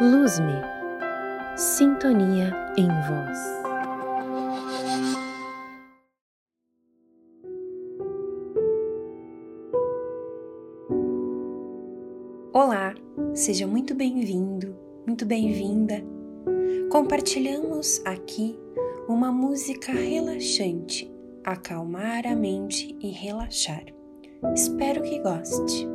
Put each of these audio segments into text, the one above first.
Luz-me, sintonia em voz. Olá, seja muito bem-vindo, muito bem-vinda. Compartilhamos aqui uma música relaxante, acalmar a mente e relaxar. Espero que goste.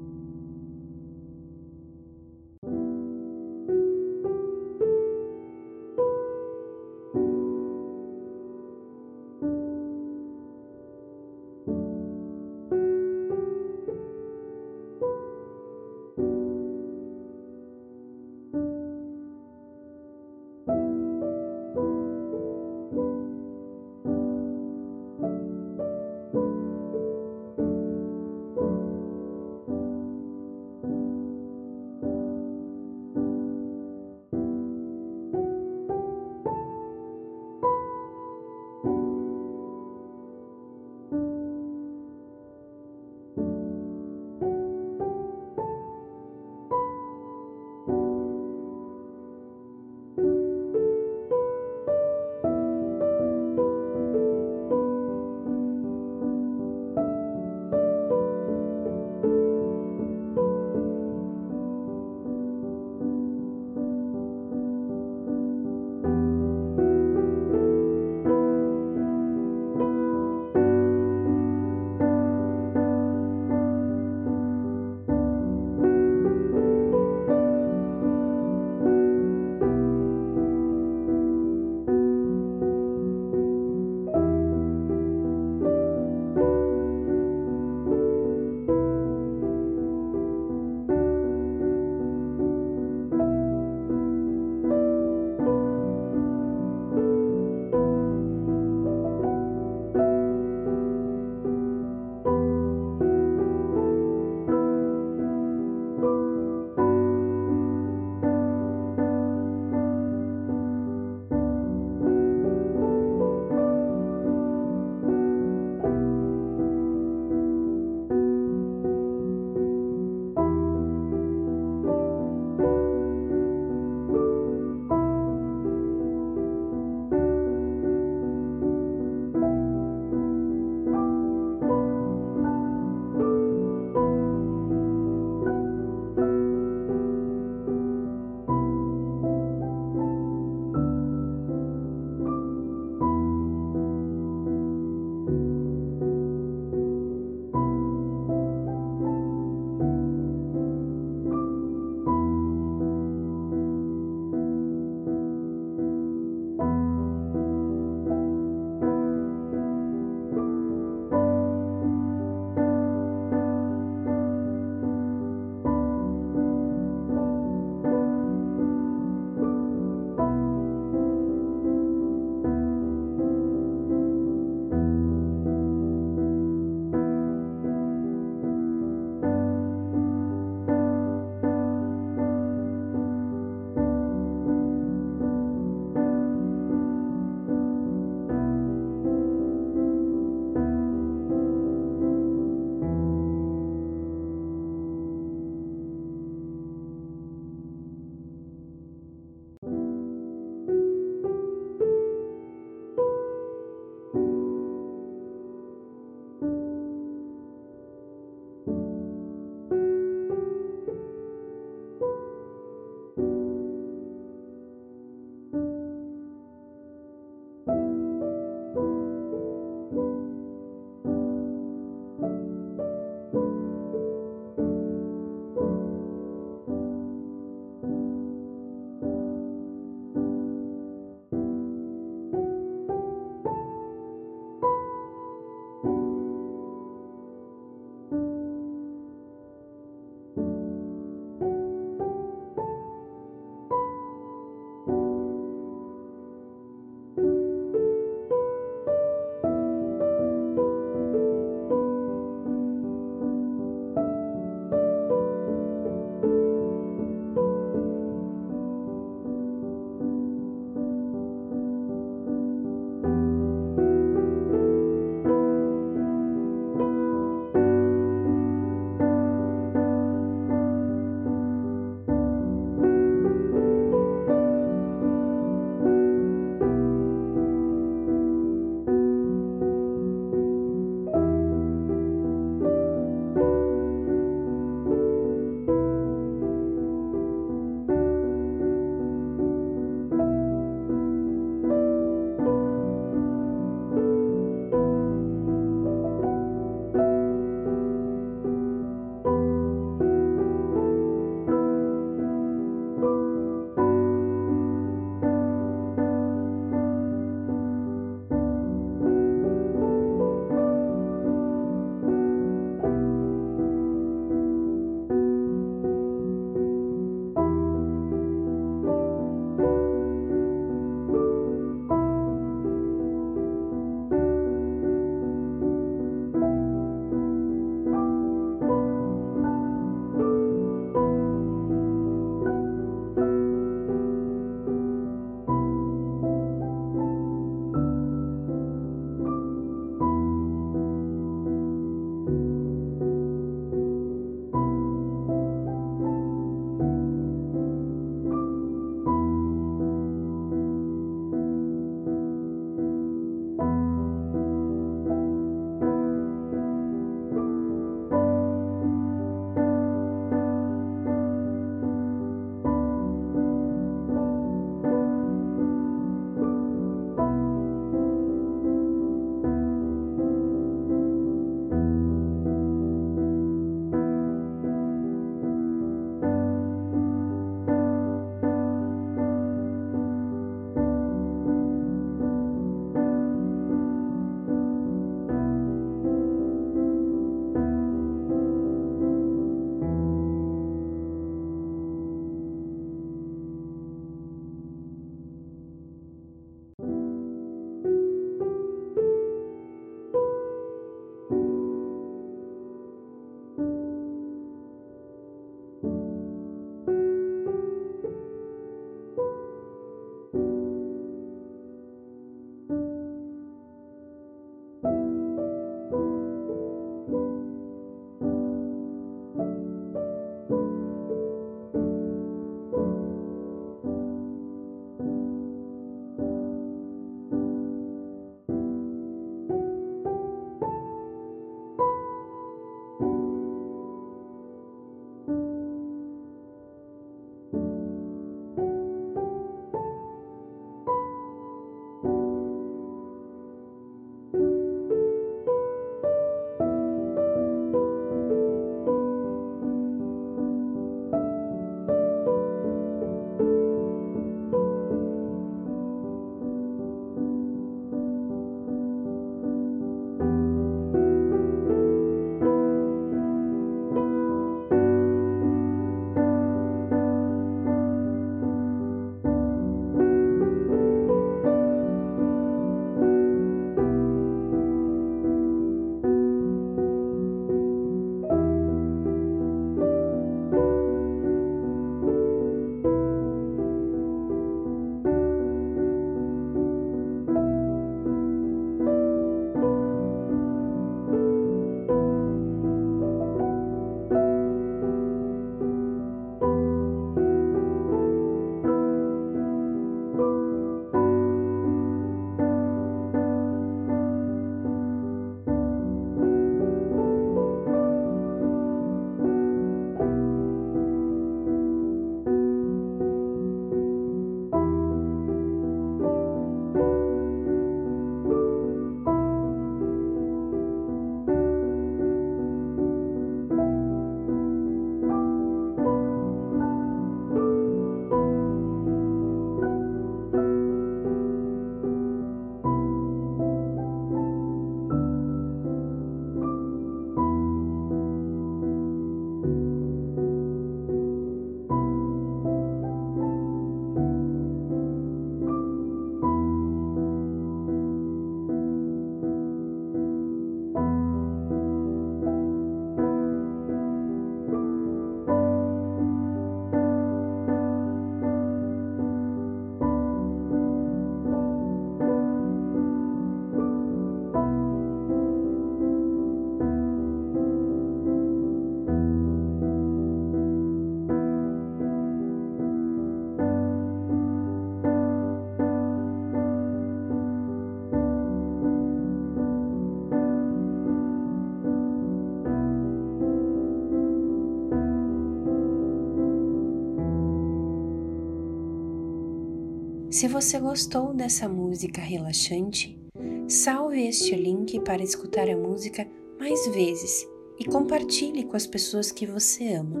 Se você gostou dessa música relaxante, salve este link para escutar a música mais vezes e compartilhe com as pessoas que você ama.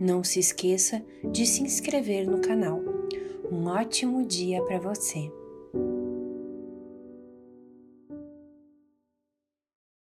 Não se esqueça de se inscrever no canal. Um ótimo dia para você!